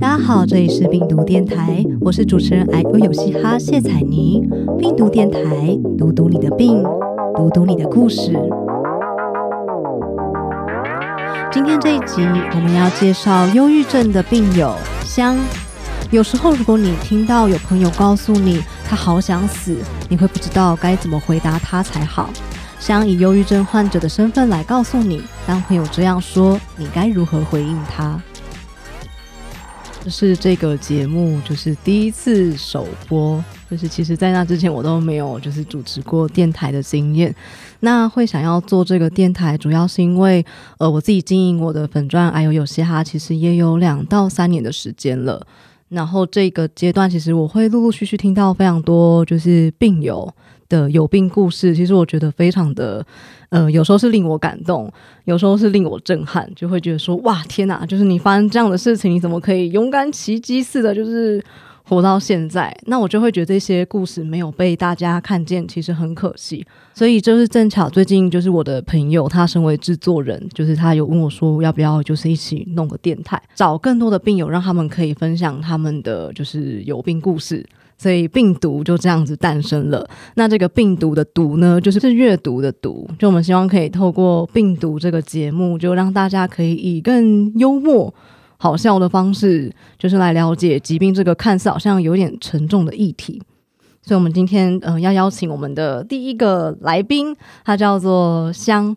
大家好，这里是病毒电台，我是主持人艾欧有嘻哈谢彩妮。病毒电台，读读你的病，读读你的故事。今天这一集，我们要介绍忧郁症的病友香。有时候，如果你听到有朋友告诉你他好想死，你会不知道该怎么回答他才好。香以忧郁症患者的身份来告诉你，当朋友这样说，你该如何回应他？是这个节目就是第一次首播，就是其实在那之前我都没有就是主持过电台的经验。那会想要做这个电台，主要是因为呃我自己经营我的粉钻，还有有些哈，其实也有两到三年的时间了。然后这个阶段，其实我会陆陆续续听到非常多就是病友。的有病故事，其实我觉得非常的，呃，有时候是令我感动，有时候是令我震撼，就会觉得说，哇，天哪，就是你发生这样的事情，你怎么可以勇敢奇迹似的，就是活到现在？那我就会觉得这些故事没有被大家看见，其实很可惜。所以就是正巧最近就是我的朋友，他身为制作人，就是他有问我说，要不要就是一起弄个电台，找更多的病友，让他们可以分享他们的就是有病故事。所以病毒就这样子诞生了。那这个病毒的“毒”呢，就是是阅读的“读”。就我们希望可以透过病毒这个节目，就让大家可以以更幽默、好笑的方式，就是来了解疾病这个看似好像有点沉重的议题。所以，我们今天呃要邀请我们的第一个来宾，他叫做香。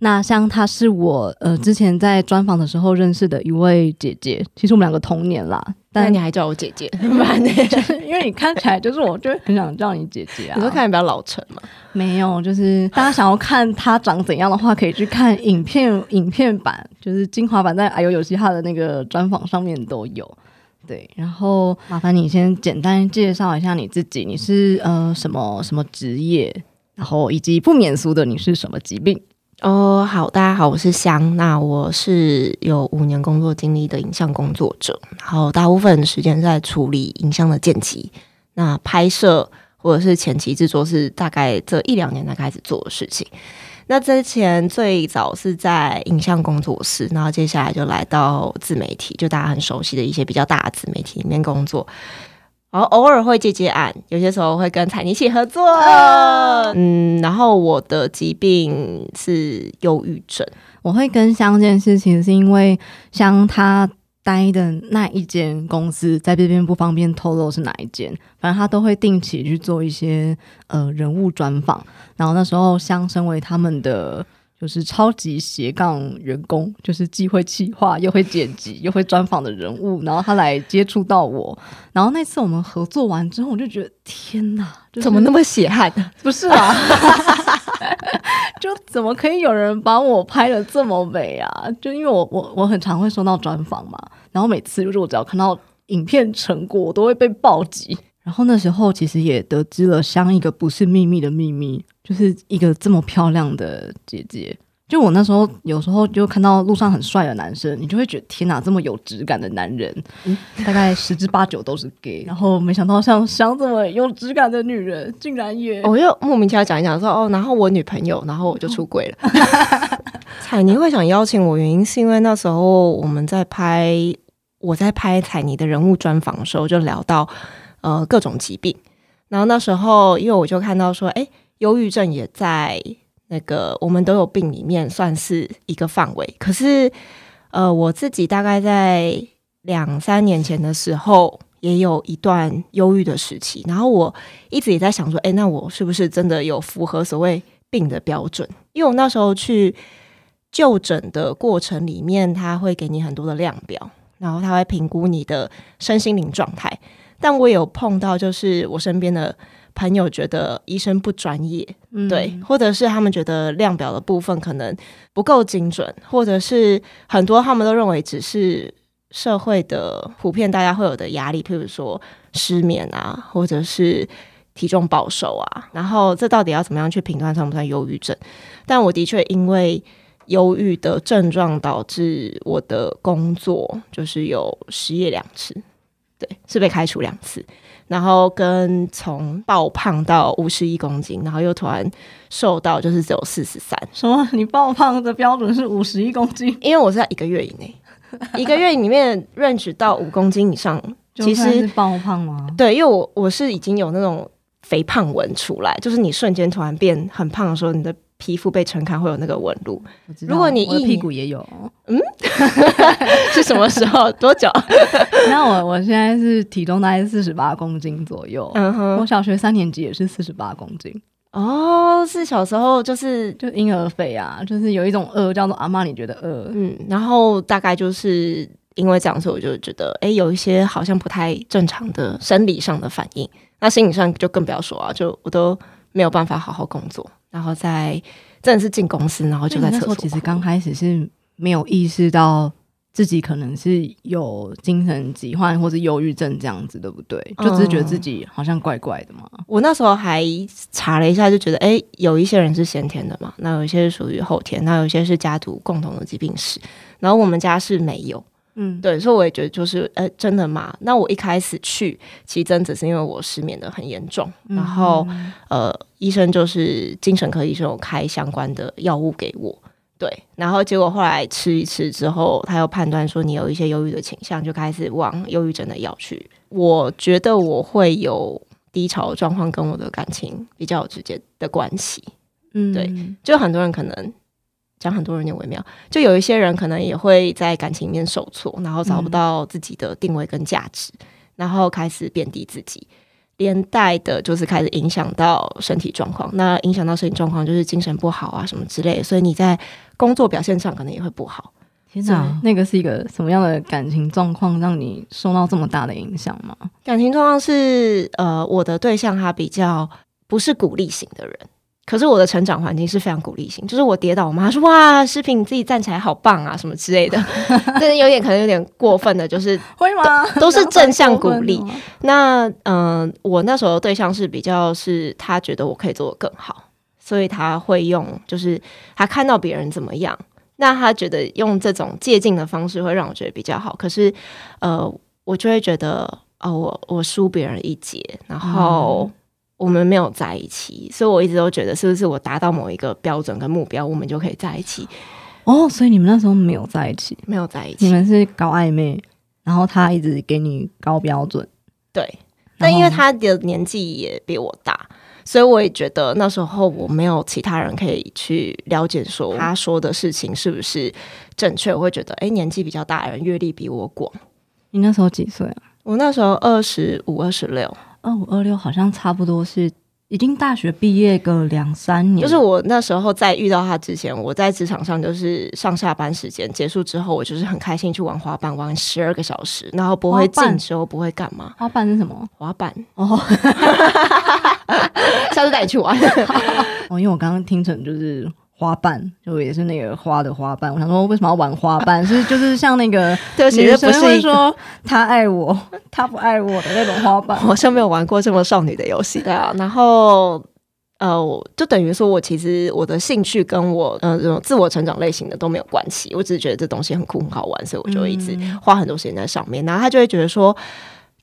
那像，她是我呃之前在专访的时候认识的一位姐姐。其实我们两个同年啦。但你还叫我姐姐，就是 因为你看起来就是，我就很想叫你姐姐啊。你说看起来比较老成嘛？没有，就是大家想要看她长怎样的话，可以去看影片 影片版，就是精华版在哎呦有嘻哈的那个专访上面都有。对，然后麻烦你先简单介绍一下你自己，你是呃什么什么职业，然后以及不免俗的你是什么疾病。哦，好，大家好，我是香。那我是有五年工作经历的影像工作者，然后大部分时间在处理影像的剪辑。那拍摄或者是前期制作是大概这一两年才开始做的事情。那之前最早是在影像工作室，然后接下来就来到自媒体，就大家很熟悉的一些比较大的自媒体里面工作。然后偶尔会接接案，有些时候会跟彩妮一起合作。嗯，然后我的疾病是忧郁症。我会跟香这件事情，是因为香他待的那一间公司，在这边不方便透露是哪一间。反正他都会定期去做一些呃人物专访。然后那时候香身为他们的。就是超级斜杠员工，就是既会企划又会剪辑又会专访的人物，然后他来接触到我，然后那次我们合作完之后，我就觉得天哪，怎么那么血汗？不是啊，就怎么可以有人把我拍的这么美啊？就因为我我我很常会收到专访嘛，然后每次就是我只要看到影片成果，我都会被暴击。然后那时候其实也得知了相一个不是秘密的秘密。就是一个这么漂亮的姐姐，就我那时候有时候就看到路上很帅的男生，你就会觉得天哪，这么有质感的男人，大概十之八九都是 gay。然后没想到像香这么有质感的女人，竟然也……我又莫名其妙讲一讲说哦，然后我女朋友，然后我就出轨了。彩妮会想邀请我，原因是因为那时候我们在拍我在拍彩妮的人物专访的时候，就聊到呃各种疾病，然后那时候因为我就看到说，哎。忧郁症也在那个我们都有病里面算是一个范围，可是呃，我自己大概在两三年前的时候也有一段忧郁的时期，然后我一直也在想说，哎，那我是不是真的有符合所谓病的标准？因为我那时候去就诊的过程里面，他会给你很多的量表，然后他会评估你的身心灵状态，但我有碰到就是我身边的。朋友觉得医生不专业，对，或者是他们觉得量表的部分可能不够精准，或者是很多他们都认为只是社会的普遍大家会有的压力，譬如说失眠啊，或者是体重暴瘦啊，然后这到底要怎么样去评断算不算忧郁症？但我的确因为忧郁的症状导致我的工作就是有失业两次，对，是被开除两次。然后跟从爆胖到五十一公斤，然后又突然瘦到就是只有四十三。什么？你爆胖的标准是五十一公斤？因为我是在一个月以内。一个月里面 range 到五公斤以上，其实爆胖吗？对，因为我我是已经有那种肥胖纹出来，就是你瞬间突然变很胖的时候，你的皮肤被撑开会有那个纹路，如果你一屁股也有，嗯 是什么时候？多久？那我我现在是体重大概四十八公斤左右。嗯哼我，小学三年级也是四十八公斤，哦，是小时候就是就婴儿肥啊，就是有一种饿叫做阿妈，你觉得饿？嗯，然后大概就是因为这样，所以我就觉得，哎，有一些好像不太正常的生理上的反应，那心理上就更不要说啊，就我都没有办法好好工作，然后在真的是进公司，然后就在厕所其实刚开始是没有意识到自己可能是有精神疾患或者忧郁症这样子，对不对？就只是觉得自己好像怪怪的嘛。我那时候还查了一下，就觉得哎，诶有一些人是先天的嘛，那有一些是属于后天，那有一些是家族共同的疾病史，然后我们家是没有，嗯，对，所以我也觉得就是，呃，真的吗？那我一开始去，其实真只是因为我失眠的很严重，然后呃，医生就是精神科医生有开相关的药物给我，对，然后结果后来吃一吃之后，他又判断说你有一些忧郁的倾向，就开始往忧郁症的药去。我觉得我会有低潮状况，跟我的感情比较有直接的关系。嗯对就很多人可能讲很多人有点微妙，就有一些人可能也会在感情里面受挫，然后找不到自己的定位跟价值，然后开始贬低自己，连带的就是开始影响到身体状况。那影响到身体状况就是精神不好啊什么之类的，所以你在工作表现上可能也会不好。天哪，那个是一个什么样的感情状况，让你受到这么大的影响吗？感情状况是呃，我的对象他比较不是鼓励型的人。可是我的成长环境是非常鼓励性，就是我跌倒，我妈说哇，视频你自己站起来好棒啊，什么之类的，但是有点可能有点过分的，就是会吗？都是正向鼓励那嗯、呃我那时候的对象是比较是他觉得我可以做得更好，所以他会用就是他看到别人怎么样，那他觉得用这种借鉴的方式会让我觉得比较好。可是呃，我就会觉得哦，我我输别人一截，然后。我们没有在一起，所以我一直都觉得，是不是我达到某一个标准跟目标，我们就可以在一起？哦，所以你们那时候没有在一起，没有在一起你，们是搞暧昧，然后他一直给你高标准，对。但因为他的年纪也比我大，所以我也觉得那时候我没有其他人可以去了解说他说的事情是不是正确。我会觉得，哎、年纪比较大的人阅历比我广。你那时候几岁啊？我那时候二十五、二十六，二五二六好像差不多是已经大学毕业个两三年，就是我那时候在遇到他之前，我在职场上就是上下班时间结束之后，我就是很开心去玩滑板，玩十二个小时，然后不会进修，不会干嘛，滑板是什么？滑板。哦 下次带你去玩。哦，因为我刚刚听成就是花瓣，就也是那个花的花瓣。我想说，为什么要玩花瓣？是就是像那个 对不起，女生这不是会说他爱我，他不爱我的那种花瓣。好像没有玩过这么少女的游戏。对啊，然后呃，我就等于说我其实我的兴趣跟我呃这种自我成长类型的都没有关系，我只是觉得这东西很酷很好玩，所以我就会一直花很多时间在上面。然后他就会觉得说。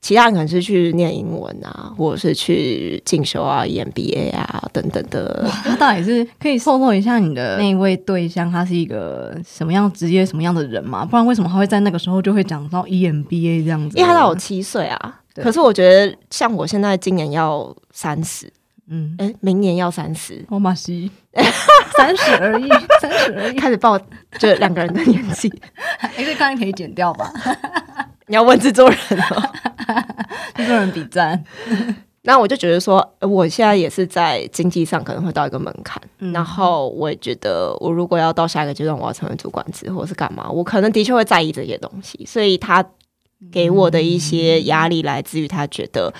其他人可能是去念英文啊，或者是去进修啊、EMBA 啊等等的。他到底是可以透露一下你的那一位对象，他是一个什么样职业、什么样的人吗？不然为什么他会在那个时候就会讲到 E EMBA 这样子？因为他大我七岁啊，可是我觉得像我现在今年要三十，嗯，哎，明年要三十，我马西 三十而已，三十而已。开始报就两个人的年纪。哎，这刚刚可以剪掉吧？你要问制作人哦。制作人比赞。那我就觉得说，呃我现在也是在经济上可能会到一个门槛，嗯然后我也觉得，我如果要到下一个阶段，我要成为主管职或者是干嘛，我可能的确会在意这些东西，所以他给我的一些压力来自于他觉得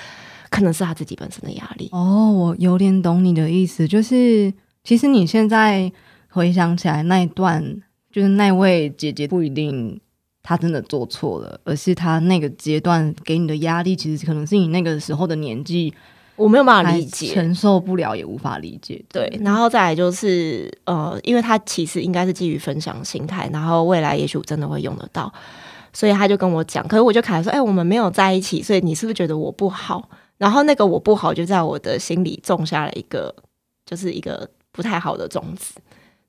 可能是他自己本身的压力。哦，我有点懂你的意思，就是其实你现在回想起来那一段，就是那位姐姐不一定她真的做错了，而是他那个阶段给你的压力，其实可能是你那个时候的年纪我没有办法理解，承受不了，也无法理解。对，然后再来就是呃，因为他其实应该是基于分享心态，然后未来也许我真的会用得到，所以他就跟我讲，可是我就凯说，哎、我们没有在一起，所以你是不是觉得我不好？然后那个我不好就在我的心里种下了一个，就是一个不太好的种子。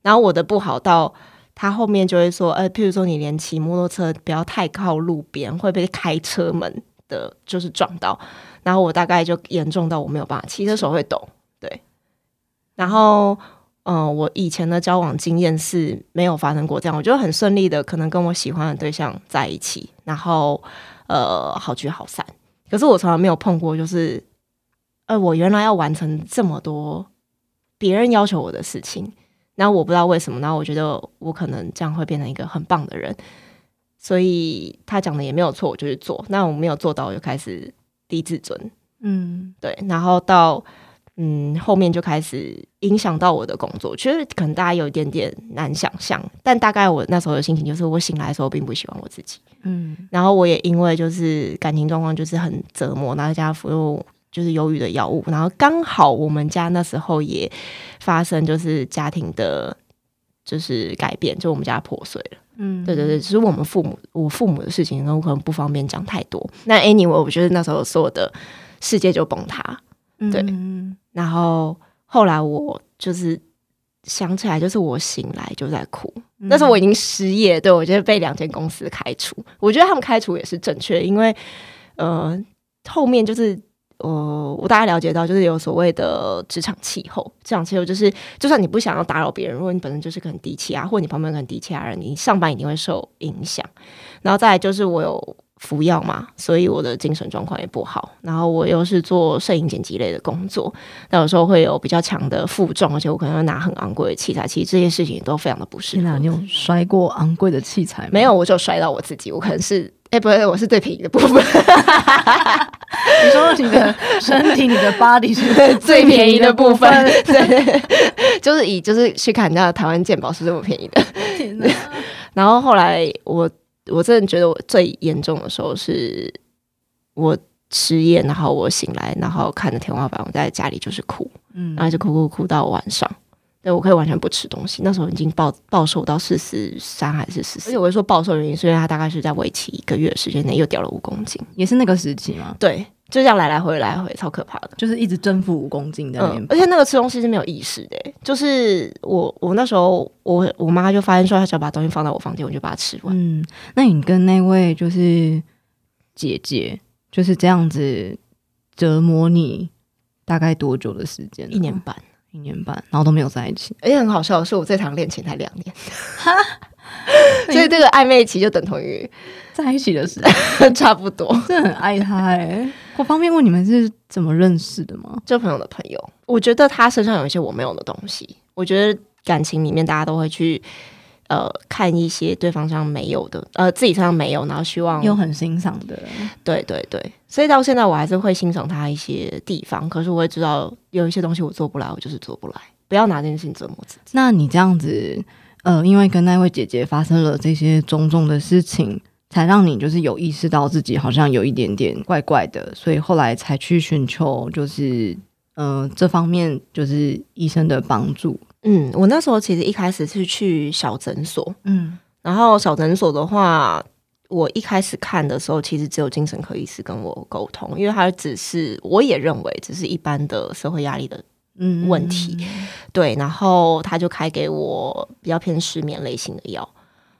然后我的不好到他后面就会说，呃，譬如说你连骑摩托车不要太靠路边，会被开车门的，就是撞到。然后我大概就严重到我没有办法骑，车手会抖。对，然后。嗯，我以前的交往经验是没有发生过这样，我觉得很顺利的，可能跟我喜欢的对象在一起，然后呃好聚好散。可是我从来没有碰过，就是呃我原来要完成这么多别人要求我的事情，然后我不知道为什么，然后我觉得我可能这样会变成一个很棒的人，所以他讲的也没有错，我就去做。那我没有做到，我就开始低自尊，嗯，对，然后到。嗯，后面就开始影响到我的工作，其实可能大家有一点点难想象，但大概我那时候的心情就是，我醒来的时候并不喜欢我自己，嗯，然后我也因为就是感情状况就是很折磨，然后加服用就是忧郁的药物，然后刚好我们家那时候也发生就是家庭的，就是改变，就我们家破碎了，嗯，对对对，只是我们父母我父母的事情，我可能不方便讲太多。那 anyway，我觉得那时候所有的世界就崩塌。对，然后后来我就是想起来，就是我醒来就在哭。那时候我已经失业，对我觉得被两间公司开除。我觉得他们开除也是正确，因为呃，后面就是呃，我大概了解到，就是有所谓的职场气候。职场气候就是，就算你不想要打扰别人，如果你本身就是个很低气压，或者你旁边很低气压人，你上班一定会受影响。然后再来就是我有。服药嘛，所以我的精神状况也不好。然后我又是做摄影剪辑类的工作，那有时候会有比较强的负重，而且我可能要拿很昂贵的器材。其实这些事情都非常的不适合。你有摔过昂贵的器材？没有，我就摔到我自己。我可能是，哎，不是，我是最便宜的部分。你说你的身体，你的 body 是最便宜的部分，对，就是以就是去看人家的台湾鉴宝是这么便宜的。然后后来我。我真的觉得我最严重的时候是我失业，然后我醒来，然后看着天花板，我在家里就是哭，嗯，然后就哭哭哭到晚上。对我可以完全不吃东西，那时候已经暴暴瘦到四十三还是四十，而且我会说暴瘦原因是因为他大概是在为期一个月的时间内又掉了五公斤，也是那个时期吗？对。就这样来来回来回，超可怕的，就是一直征服五公斤的。嗯，而且那个吃东西是没有意识的，就是我我那时候我我妈就发现说，她想把东西放到我房间，我就把它吃完。嗯，那你跟那位就是姐姐就是这样子折磨你大概多久的时间？一年半，一年半，然后都没有在一起。而且很好笑的是，我这场恋情才两年，所以这个暧昧期就等同于在一起的时候，差不多。真的很爱他哎。我方便问你们是怎么认识的吗？交朋友的朋友，我觉得他身上有一些我没有的东西。我觉得感情里面大家都会去呃看一些对方身上没有的，呃自己身上没有，然后希望又很欣赏的。对对对，所以到现在我还是会欣赏他一些地方，可是我也知道有一些东西我做不来，我就是做不来。不要拿这件事情折磨自己。那你这样子，呃，因为跟那位姐姐发生了这些种种的事情。才让你就是有意识到自己好像有一点点怪怪的，所以后来才去寻求就是呃这方面就是医生的帮助。嗯，我那时候其实一开始是去小诊所，嗯，然后小诊所的话，我一开始看的时候，其实只有精神科医师跟我沟通，因为他只是我也认为只是一般的社会压力的问题，对，然后他就开给我比较偏失眠类型的药。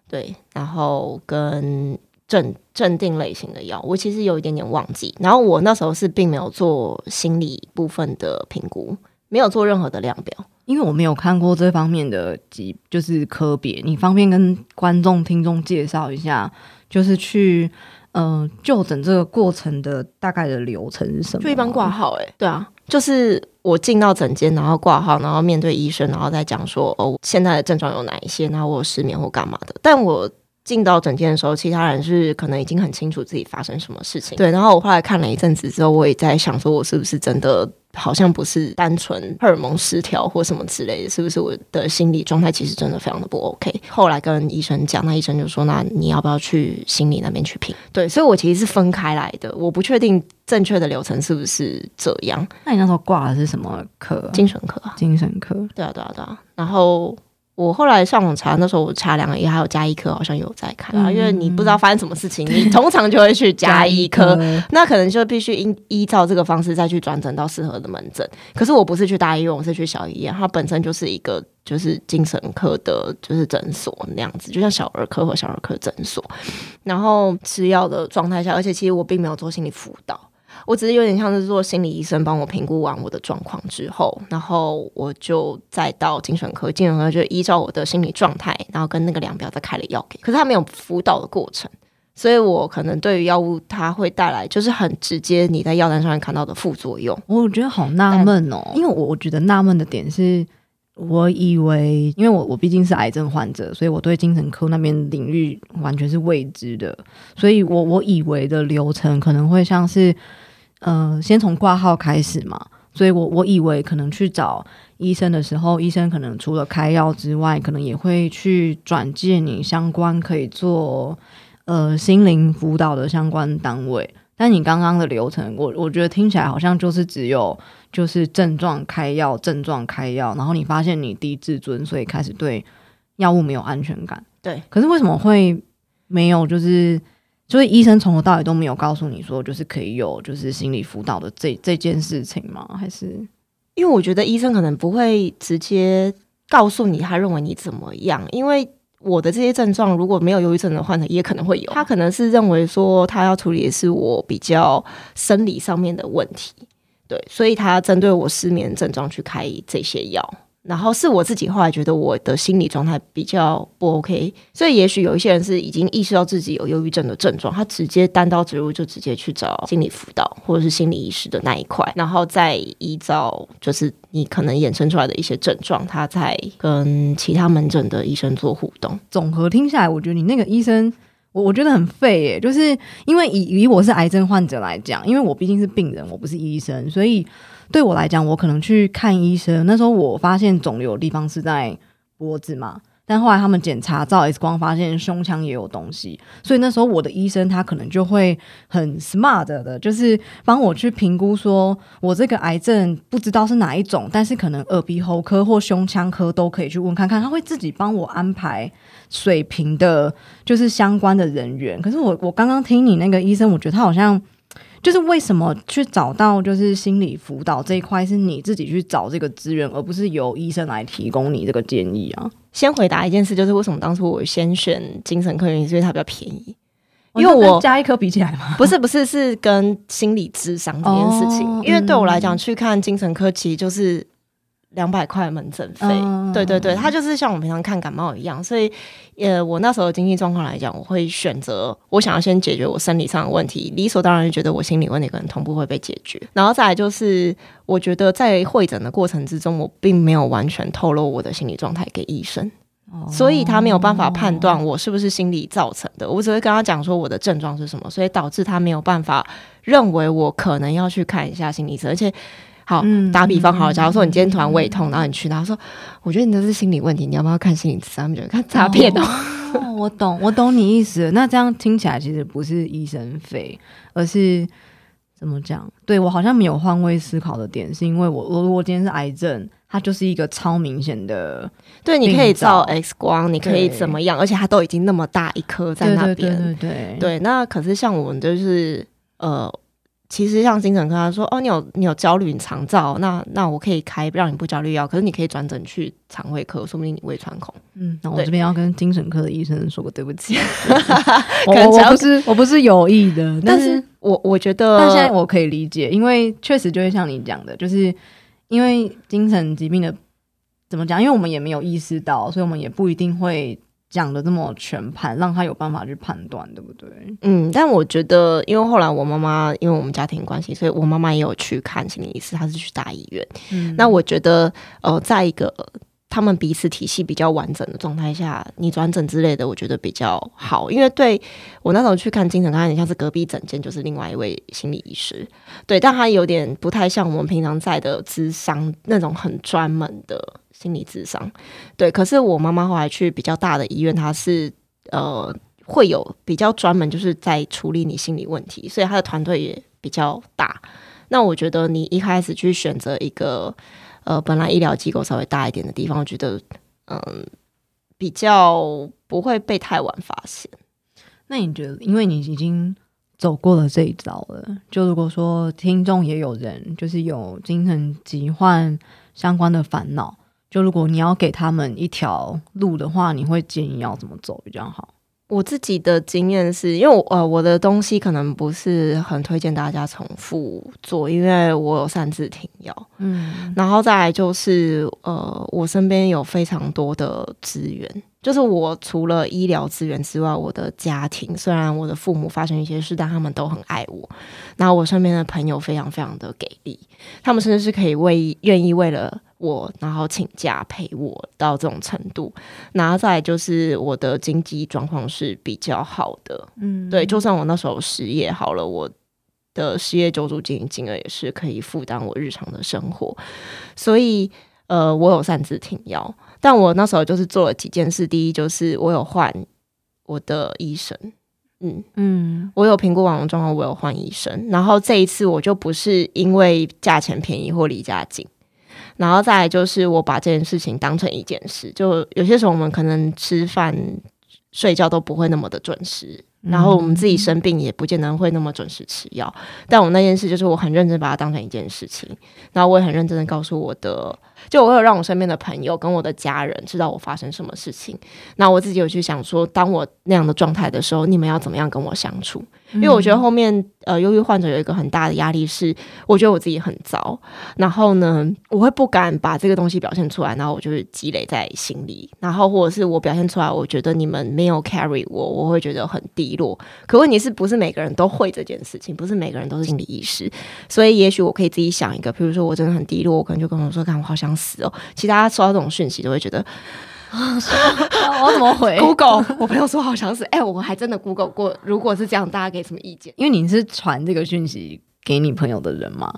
对，然后跟镇镇定类型的药，我其实有一点点忘记。然后我那时候是并没有做心理部分的评估，没有做任何的量表，因为我没有看过这方面的疾，就是科别。你方便跟观众听众介绍一下，就是去呃就诊这个过程的大概的流程是什么？就一般挂号，哎，对啊。就是我进到诊间，然后挂号，然后面对医生，然后再讲说哦，现在的症状有哪一些，然后我失眠或干嘛的。但我进到诊间的时候，其他人是可能已经很清楚自己发生什么事情。对，然后我后来看了一阵子之后，我也在想说，我是不是真的。好像不是单纯荷尔蒙失调或什么之类的，是不是我的心理状态其实真的非常的不 OK？后来跟医生讲，那医生就说：“那你要不要去心理那边去评？”对，所以我其实是分开来的，我不确定正确的流程是不是这样。那你那时候挂的是什么科？精神科啊。精神科。对啊，对啊，对啊。然后我后来上网查，那时候我查两个也还有加医科，好像有在看啊，因为你不知道发生什么事情，你通常就会去加医科，那可能就必须依依照这个方式再去转诊到适合的门诊。可是我不是去大医院，我是去小医院，它本身就是一个就是精神科的，就是诊所那样子，就像小儿科和小儿科诊所。然后吃药的状态下，而且其实我并没有做心理辅导。我只是有点像是做心理医生，帮我评估完我的状况之后，然后我就再到精神科，精神科就依照我的心理状态，然后跟那个量表再开了药给。可是他没有辅导的过程，所以我可能对于药物它会带来就是很直接你在药单上面看到的副作用，我觉得好纳闷哦。因为我我觉得纳闷的点是，我以为因为我我毕竟是癌症患者，所以我对精神科那边领域完全是未知的，所以我我以为的流程可能会像是。呃，先从挂号开始嘛，所以我我以为可能去找医生的时候，医生可能除了开药之外，可能也会去转介你相关可以做呃心灵辅导的相关单位。但你刚刚的流程，我我觉得听起来好像就是只有就是症状开药，症状开药，然后你发现你低自尊，所以开始对药物没有安全感。对，可是为什么会没有就是？所以医生从头到尾都没有告诉你说，就是可以有就是心理辅导的这这件事情吗？还是因为我觉得医生可能不会直接告诉你他认为你怎么样，因为我的这些症状如果没有忧郁症的患者也可能会有，他可能是认为说他要处理的是我比较生理上面的问题，对，所以他针对我失眠症状去开这些药。然后是我自己后来觉得我的心理状态比较不 OK，所以也许有一些人是已经意识到自己有忧郁症的症状，他直接单刀直入就直接去找心理辅导或者是心理医师的那一块，然后再依照就是你可能衍生出来的一些症状，他在跟其他门诊的医生做互动。总和听下来，我觉得你那个医生，我我觉得很废耶，就是因为以以我是癌症患者来讲，因为我毕竟是病人，我不是医生，所以。对我来讲，我可能去看医生。那时候我发现肿瘤的地方是在脖子嘛，但后来他们检查照 X 光，发现胸腔也有东西。所以那时候我的医生他可能就会很 smart 的，就是帮我去评估，说我这个癌症不知道是哪一种，但是可能耳鼻喉科或胸腔科都可以去问看看。他会自己帮我安排水平的，就是相关的人员。可是我我刚刚听你那个医生，我觉得他好像。就是为什么去找到就是心理辅导这一块是你自己去找这个资源，而不是由医生来提供你这个建议啊？先回答一件事，就是为什么当初我先选精神科，原因是因为它比较便宜，因为我加一科比起来吗？不是，不是，是跟心理智商这件事情，因为对我来讲，去看精神科其实就是。两百块门诊费，对对对，它就是像我们平常看感冒一样，所以，呃，我那时候经济状况来讲，我会选择我想要先解决我生理上的问题，理所当然觉得我心理问题可能同步会被解决，然后再来就是，我觉得在会诊的过程之中，我并没有完全透露我的心理状态给医生，所以他没有办法判断我是不是心理造成的，我只会跟他讲说我的症状是什么，所以导致他没有办法认为我可能要去看一下心理医生，而且。好，打比方好，假如说你今天突然胃痛，然后你去，然后说，我觉得你这是心理问题，你要不要看心理咨询？他们觉得看诈骗哦。我懂，我懂你意思。那这样听起来其实不是医生费，而是怎么讲？对我好像没有换位思考的点，是因为我我我今天是癌症，它就是一个超明显的。对，你可以照 X 光，你可以怎么样？而且它都已经那么大一颗在那边，对对对对。那可是像我们就是呃。其实像精神科，他说：“哦，你有你有焦虑，你肠燥，那那我可以开让你不焦虑药。可是你可以转诊去肠胃科，说不定你胃穿孔。嗯，那我这边要跟精神科的医生说个对不起，我我不是我不是有意的，但是我我觉得，但现在我可以理解，因为确实就会像你讲的，就是因为精神疾病的怎么讲？因为我们也没有意识到，所以我们也不一定会。”讲的这么全盘，让他有办法去判断，对不对？嗯，但我觉得，因为后来我妈妈，因为我们家庭关系，所以我妈妈也有去看心理医师，她是去大医院。嗯，那我觉得，呃，在一个他们彼此体系比较完整的状态下，你转诊之类的，我觉得比较好。因为对我那时候去看精神科，有点像是隔壁诊间就是另外一位心理医师，对，但他有点不太像我们平常在的智商那种很专门的。心理智商，对。可是我妈妈后来去比较大的医院，她是呃会有比较专门就是在处理你心理问题，所以她的团队也比较大。那我觉得你一开始去选择一个呃本来医疗机构稍微大一点的地方，我觉得嗯比较不会被太晚发现。那你觉得，因为你已经走过了这一招了，就如果说听众也有人就是有精神疾患相关的烦恼，就如果你要给他们一条路的话，你会建议要怎么走比较好？我自己的经验是因为我呃我的东西可能不是很推荐大家重复做，因为我有擅自停药，嗯。然后再来就是呃我身边有非常多的资源，就是我除了医疗资源之外，我的家庭虽然我的父母发生一些事，但他们都很爱我，然后我身边的朋友非常非常的给力，他们甚至是可以为愿意为了我然后请假陪我到这种程度，然后再来就是我的经济状况是比较好的，嗯。对，就算我那时候失业好了，我的失业救助金金额也是可以负担我日常的生活，所以呃，我有擅自停药，但我那时候就是做了几件事，第一就是我有换我的医生，嗯，嗯。我有评估网络状况，我有换医生，然后这一次我就不是因为价钱便宜或离家近。然后再来就是我把这件事情当成一件事，就有些时候我们可能吃饭、睡觉都不会那么的准时，然后我们自己生病也不见得会那么准时吃药。但我那件事就是我很认真把它当成一件事情，然后我也很认真的告诉我的，就我有让我身边的朋友跟我的家人知道我发生什么事情。那我自己有去想说，当我那样的状态的时候，你们要怎么样跟我相处？因为我觉得后面呃，忧郁患者有一个很大的压力是，我觉得我自己很糟，然后呢，我会不敢把这个东西表现出来，然后我就是积累在心里，然后或者是我表现出来，我觉得你们没有 carry 我，我会觉得很低落。可问题是不是每个人都会这件事情？不是每个人都是心理医师，所以也许我可以自己想一个，比如说我真的很低落，我可能就跟我说，看我好想死哦。其实大家收到这种讯息都会觉得啊 我怎么回 Google，我朋友说好想死，哎、我还真的 Google 过，如果是这样，大家给什么意见？因为你是传这个讯息给你朋友的人嘛，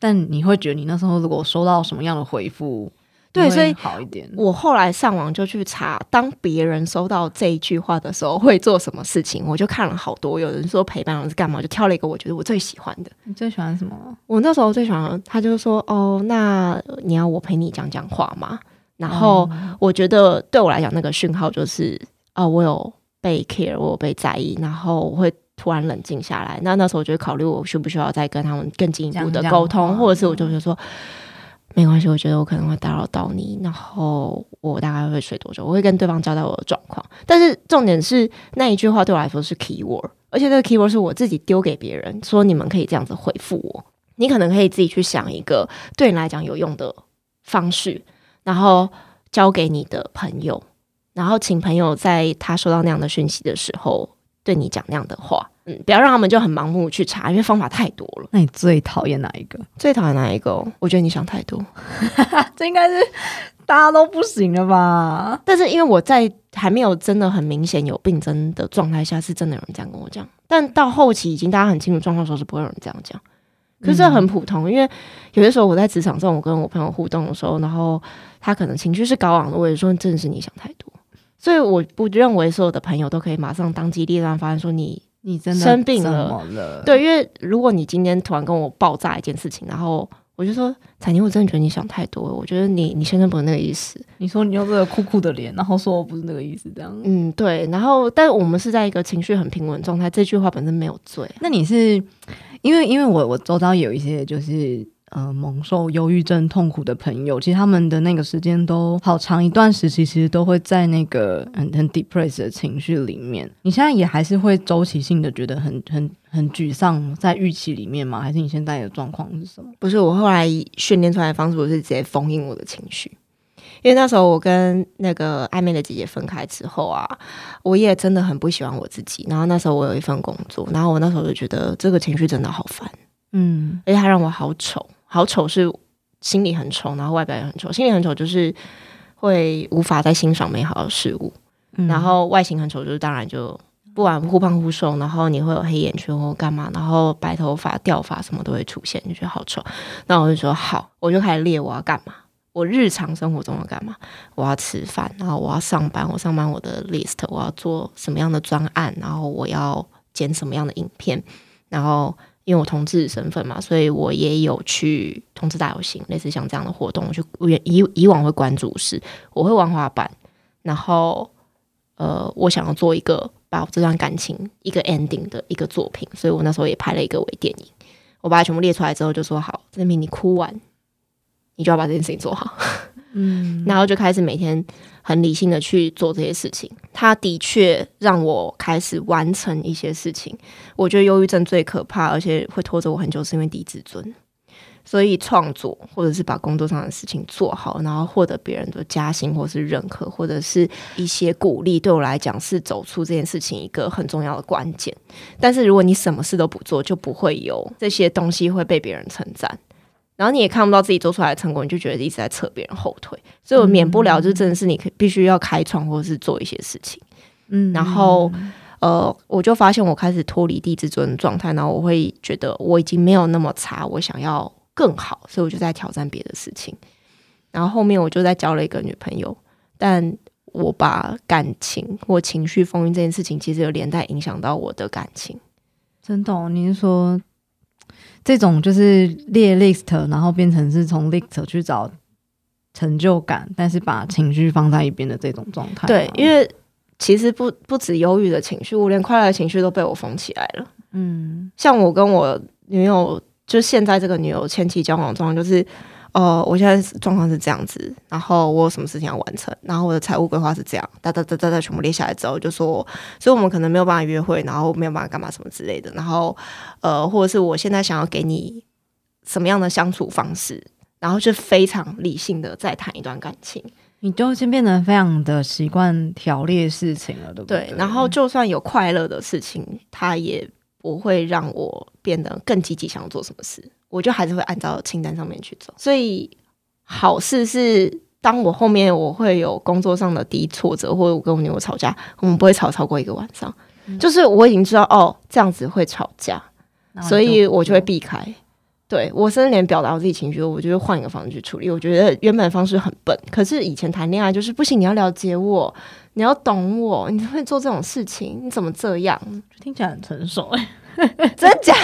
但你会觉得你那时候如果收到什么样的回复，对所以好一点。我后来上网就去查，当别人收到这一句话的时候会做什么事情，我就看了好多，有人说陪伴，我是干嘛，就挑了一个我觉得我最喜欢的。你最喜欢什么？我那时候最喜欢，他就说：“哦，那你要我陪你讲讲话吗？”然后我觉得对我来讲，那个讯号就是啊，我有被 care，我有被在意，然后我会突然冷静下来。那那时候我就会考虑，我需不需要再跟他们更进一步的沟通，或者是我就会说。没关系，我觉得我可能会打扰到你，然后我大概会睡多久？我会跟对方交代我的状况。但是重点是那一句话对我来说是 key word，而且这个 key word 是我自己丢给别人，说你们可以这样子回复我。你可能可以自己去想一个对你来讲有用的方式，然后交给你的朋友，然后请朋友在他收到那样的讯息的时候，对你讲那样的话。嗯，不要让他们就很盲目去查，因为方法太多了。那你最讨厌哪一个？最讨厌哪一个哦？我觉得你想太多。这应该是大家都不行了吧？但是因为我在还没有真的很明显有病症的状态下，是真的有人这样跟我讲。但到后期已经大家很清楚状况的时候，是不会有人这样讲。可是这很普通，因为有些时候我在职场上，我跟我朋友互动的时候，然后他可能情绪是高昂的，我也说真的是你想太多。所以我不认为所有的朋友都可以马上当机立断发现说你你真的生病了了？对，因为如果你今天突然跟我爆炸一件事情，然后我就说彩妮，我真的觉得你想太多了，我觉得你你先生不是那个意思。你说你用这个酷酷的脸，然后说我不是那个意思，这样。嗯，对。然后，但我们是在一个情绪很平稳状态，这句话本身没有罪。那你是因为因为我我周遭有一些就是呃蒙受忧郁症痛苦的朋友，其实他们的那个时间都好长一段时期，其实都会在那个很很 depressed 的情绪里面。你现在也还是会周期性的觉得很很很沮丧，在预期里面吗？还是你现在的状况是什么？不是我后来训练出来的方式，我是直接封印我的情绪。因为那时候我跟那个暧昧的姐姐分开之后啊，我也真的很不喜欢我自己。然后那时候我有一份工作，然后我那时候就觉得这个情绪真的好烦，嗯而且它让我好丑，好丑是心里很丑，然后外表也很丑。心里很丑就是会无法再欣赏美好的事物，嗯然后外形很丑，就是当然就不管忽胖忽瘦，然后你会有黑眼圈或干嘛，然后白头发、掉发什么都会出现，就觉得好丑。那我就说好，我就开始列我要干嘛。我日常生活中要干嘛？我要吃饭，然后我要上班，我上班我的 list，我要做什么样的专案，然后我要剪什么样的影片，然后因为我同志身份嘛，所以我也有去同志大游行，类似像这样的活动，我就以以往会关注是我会玩滑板，然后呃，我想要做一个把我这段感情一个 ending 的一个作品，所以我那时候也拍了一个微电影。我把它全部列出来之后，就说好，证明你哭完，你就要把这件事情做好。嗯，然后就开始每天很理性的去做这些事情。他的确让我开始完成一些事情。我觉得忧郁症最可怕，而且会拖着我很久，是因为低自尊。所以创作或者是把工作上的事情做好，然后获得别人的加薪或是认可，或者是一些鼓励，对我来讲是走出这件事情一个很重要的关键。但是如果你什么事都不做，就不会有这些东西会被别人称赞。然后你也看不到自己做出来的成果，你就觉得一直在扯别人后腿，所以我免不了就真的是你必须要开创或者是做一些事情，嗯，然后呃，我就发现我开始脱离地自尊的状态，然后我会觉得我已经没有那么差，我想要更好，所以我就在挑战别的事情。然后后面我就在交了一个女朋友，但我把感情或情绪封印这件事情，其实有连带影响到我的感情。真的，你是说。这种就是列 list，然后变成是从 list 去找成就感，但是把情绪放在一边的这种状态。对，因为其实不不止忧郁的情绪，我连快乐的情绪都被我封起来了。嗯，像我跟我女友，就现在这个女友前期交往状况就是。呃，我现在状况是这样子，然后我有什么事情要完成，然后我的财务规划是这样，哒哒哒哒哒，全部列下来之后，就说，所以我们可能没有办法约会，然后没有办法干嘛什么之类的，然后呃，或者是我现在想要给你什么样的相处方式，然后就非常理性的再谈一段感情，你就先变得非常的习惯条列事情了，对不对？对，然后就算有快乐的事情，他也不会让我变得更积极，想要做什么事。我就还是会按照清单上面去走，所以好事是，当我后面我会有工作上的低挫折，或者我跟我女友吵架，我们不会吵超过一个晚上。就是我已经知道哦，这样子会吵架，所以我就会避开。对我甚至连表达我自己情绪，我就会换一个方式去处理。我觉得原本方式很笨，可是以前谈恋爱就是不行，你要了解我，你要懂我，你会做这种事情，你怎么这样？听起来很成熟 哎。真假？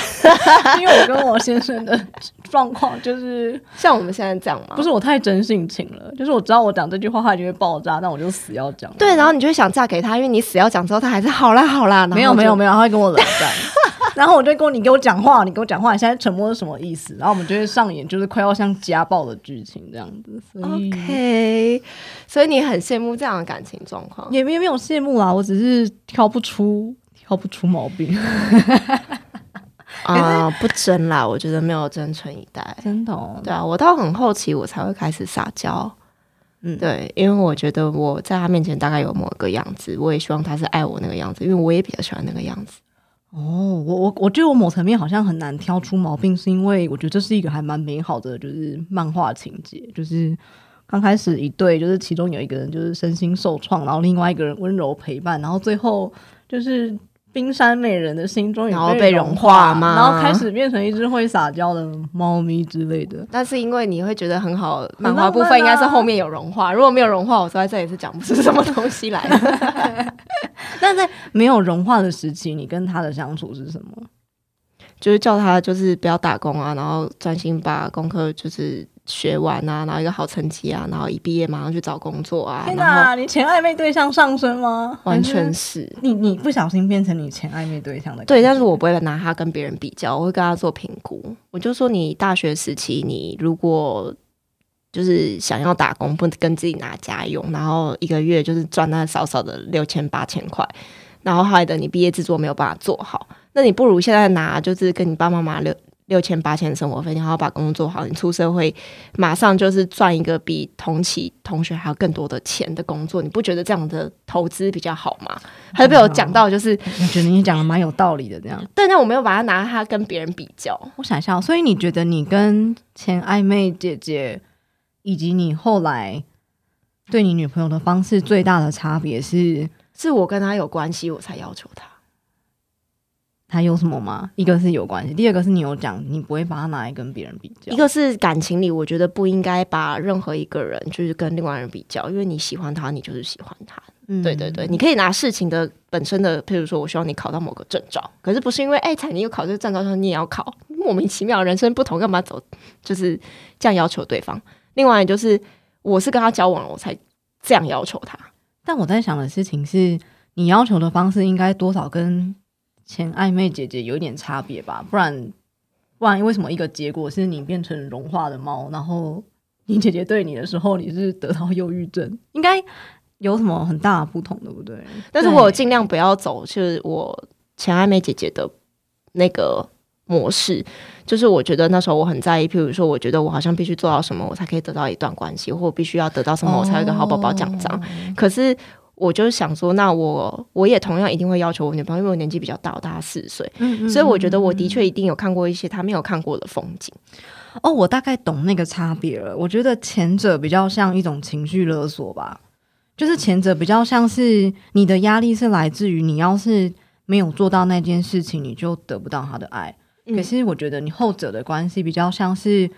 因为我跟我先生的状况就是 像我们现在这样吗？不是我太真性情了，就是我知道我讲这句话他就会爆炸，但我就死要讲。对，然后你就会想嫁给他，因为你死要讲之后，他还是好啦好啦。没有没有没有，他会跟我冷战。然后我就跟你给我讲话，你给我讲话，你现在沉默是什么意思？然后我们就会上演就是快要像家暴的剧情这样子。OK，所以你很羡慕这样的感情状况？也没有没有羡慕啊，我只是挑不出。挑不出毛病 啊！不争啦，我觉得没有真存以待，真的。对啊，我到很后期我才会开始撒娇。嗯，对，因为我觉得我在他面前大概有某个样子，我也希望他是爱我那个样子，因为我也比较喜欢那个样子。哦，我我我觉得我某层面好像很难挑出毛病，是因为我觉得这是一个还蛮美好的，就是漫画情节，就是刚开始一对，就是其中有一个人就是身心受创，然后另外一个人温柔陪伴，然后最后就是。冰山美人的心中也被融化吗？然后开始变成一只会撒娇的猫咪之类的。但是因为你会觉得很好，漫画部分应该是后面有融化。如果没有融化，我说在这也是讲不出什么东西来的。但在没有融化的时期，你跟他的相处是什么？就是叫他就是不要打工啊，然后专心把功课就是。学完啊，然后一个好成绩啊，然后一毕业马上去找工作啊。天哪，你前暧昧对象上升吗？完全是你，你不小心变成你前暧昧对象的。对，但是我不会拿他跟别人比较，我会跟他做评估。我就说，你大学时期，你如果就是想要打工，不跟自己拿家用，然后一个月就是赚那少少的六千八千块，然后害得你毕业制作没有办法做好，那你不如现在拿，就是跟你爸爸妈妈留。六千八千的生活费，你还要把工作做好，你出社会马上就是赚一个比同期同学还要更多的钱的工作，你不觉得这样的投资比较好吗？还是被我讲到，就是我觉得你讲的蛮有道理的，这样。对，那我没有把它拿它跟别人比较。我想一下，所以你觉得你跟前暧昧姐姐，以及你后来对你女朋友的方式最大的差别是，是我跟她有关系，我才要求她。他有什么吗？一个是有关系，第二个是你有讲，你不会把他拿来跟别人比较。一个是感情里，我觉得不应该把任何一个人就是跟另外人比较，因为你喜欢他，你就是喜欢他。对对对，你可以拿事情的本身的，譬如说我希望你考到某个证照，可是不是因为哎，彩你有考这个证照，说你也要考，莫名其妙，人生不同，干嘛走就是这样要求对方？另外就是我是跟他交往了，我才这样要求他。但我在想的事情是，你要求的方式应该多少跟前暧昧姐姐有一点差别吧？不然，不然为什么一个结果是你变成融化的猫，然后你姐姐对你的时候你是得到忧郁症？应该有什么很大的不同，对不对？但是我尽量不要走，就是我前暧昧姐姐的那个模式，就是我觉得那时候我很在意，譬如说，我觉得我好像必须做到什么，我才可以得到一段关系，或我必须要得到什么，我才有一个好宝宝奖章。可是我就是想说，那我我也同样一定会要求我女朋友，因为我年纪比较大，大她四岁，所以我觉得我的确一定有看过一些她没有看过的风景。哦，我大概懂那个差别了。我觉得前者比较像一种情绪勒索吧。就是前者比较像是你的压力是来自于你要是没有做到那件事情，你就得不到他的爱。可是我觉得你后者的关系比较像是，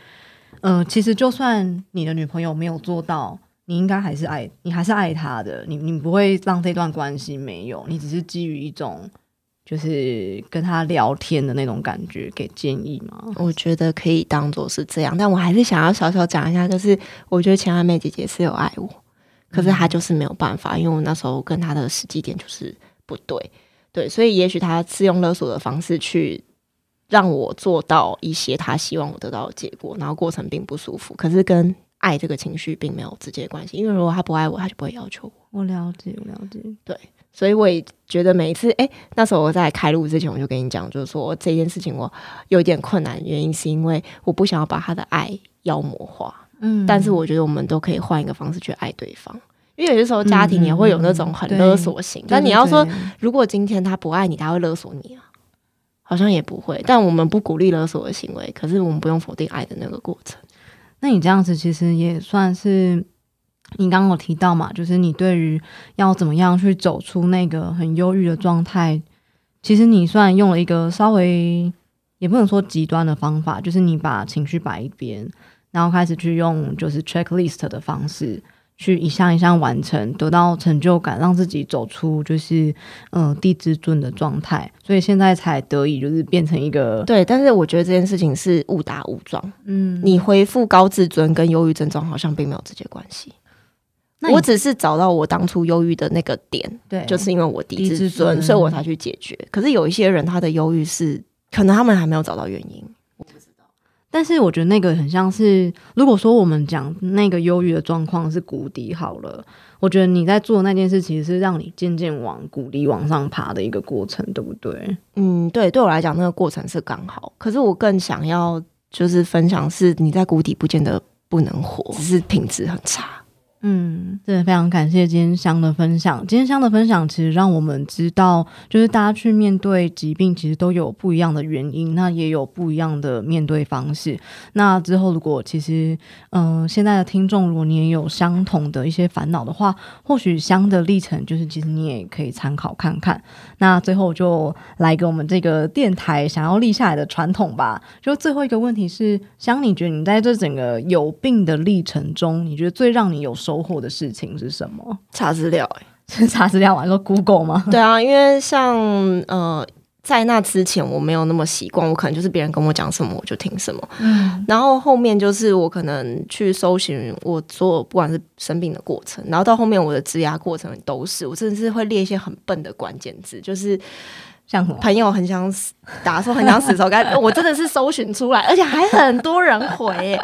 呃，其实就算你的女朋友没有做到，你应该还是爱你，还是爱他的。你你不会让这段关系没有，你只是基于一种就是跟他聊天的那种感觉给建议吗？我觉得可以当做是这样，但我还是想要小小讲一下，就是我觉得前阿妹姐姐是有爱我。可是她就是没有办法，因为我那时候跟她的时机点就是不对，对，所以也许她是用勒索的方式去让我做到一些他希望我得到的结果，然后过程并不舒服。可是跟爱这个情绪并没有直接关系，因为如果他不爱我，他就不会要求我。我了解，我了解。对，所以我也觉得每一次，哎，那时候我在开录之前，我就跟你讲，就是说这件事情我有点困难，原因是因为我不想要把他的爱妖魔化。嗯，但是我觉得我们都可以换一个方式去爱对方，因为有些时候家庭也会有那种很勒索型。但你要说，如果今天他不爱你，他会勒索你啊？好像也不会。但我们不鼓励勒索的行为，可是我们不用否定爱的那个过程。那你这样子其实也算是，你刚刚有提到嘛，就是你对于要怎么样去走出那个很忧郁的状态，其实你算用了一个稍微也不能说极端的方法，就是你把情绪摆一边。然后开始去用就是 checklist 的方式，去一项一项完成，得到成就感，让自己走出就是嗯低自尊的状态，所以现在才得以就是变成一个对。但是我觉得这件事情是误打误撞。嗯，你恢复高自尊跟忧郁症状好像并没有直接关系。我只是找到我当初忧郁的那个点，对，就是因为我低自尊，所以我才去解决。可是有一些人他的忧郁是可能他们还没有找到原因。但是我觉得那个很像是，如果说我们讲那个忧郁的状况是谷底好了，我觉得你在做那件事其实是让你渐渐往谷底往上爬的一个过程，对不对？嗯，对，对我来讲那个过程是刚好。可是我更想要就是分享，是你在谷底不见得不能活，只是品质很差。嗯，真的非常感谢今天香的分享。今天香的分享其实让我们知道，就是大家去面对疾病，其实都有不一样的原因，那也有不一样的面对方式。那之后，如果其实，嗯，现在的听众，如果你也有相同的一些烦恼的话，或许香的历程，就是其实你也可以参考看看。那最后就来给我们这个电台想要立下来的传统吧。就最后一个问题是，香，你觉得你在这整个有病的历程中，你觉得最让你有收收获的事情是什么？查资料，查资料，玩说 Google 吗？对啊，因为像呃，在那之前我没有那么习惯，我可能就是别人跟我讲什么我就听什么，嗯，然后后面就是我可能去搜寻我做不管是生病的过程，然后到后面我的治牙过程都是，我真的是会列一些很笨的关键字，就是。像朋友很想死，打说很想死的时候，该我真的是搜寻出来，而且还很多人回。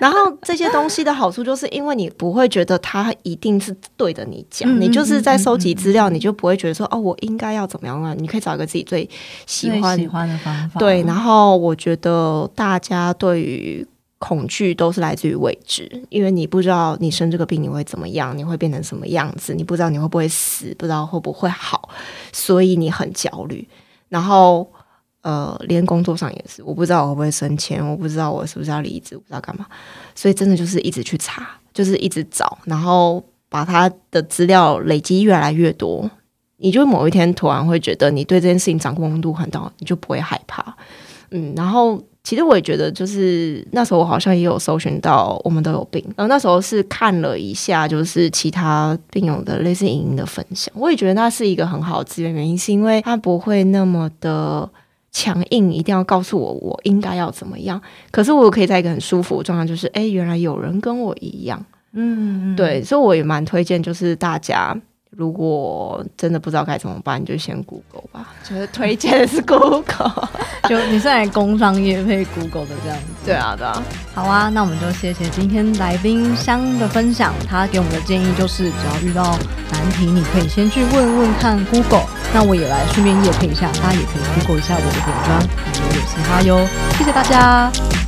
然后这些东西的好处，就是因为你不会觉得他一定是对的，你讲，你就是在收集资料，你就不会觉得说哦，我应该要怎么样啊？你可以找一个自己最喜欢喜欢的方法。对，然后我觉得大家对于。恐惧都是来自于未知，因为你不知道你生这个病你会怎么样，你会变成什么样子，你不知道你会不会死，不知道会不会好，所以你很焦虑。然后，呃，连工作上也是，我不知道我会不会升迁，我不知道我是不是要离职，我不知道干嘛，所以真的就是一直去查，就是一直找，然后把他的资料累积越来越多，你就某一天突然会觉得你对这件事情掌控度很高，你就不会害怕，嗯，然后。其实我也觉得，就是那时候我好像也有搜寻到我们都有病，然后那时候是看了一下，就是其他病友的类似影音的分享，我也觉得那是一个很好的资源，原因是因为他不会那么的强硬，一定要告诉我我应该要怎么样，可是我可以在一个很舒服的状态，就是哎，原来有人跟我一样，嗯，对，所以我也蛮推荐，就是大家如果真的不知道该怎么办，就先 Google 吧。就是推荐的是 Google。就你是来工商业配 Google 的这样子。对啊，对啊。好啊，那我们就谢谢今天来宾香的分享。他给我们的建议就是，只要遇到难题，你可以先去问问看 Google。那我也来顺便夜配一下，大家也可以 Google 一下我的点砖，还有有嘻哈哟。谢谢大家。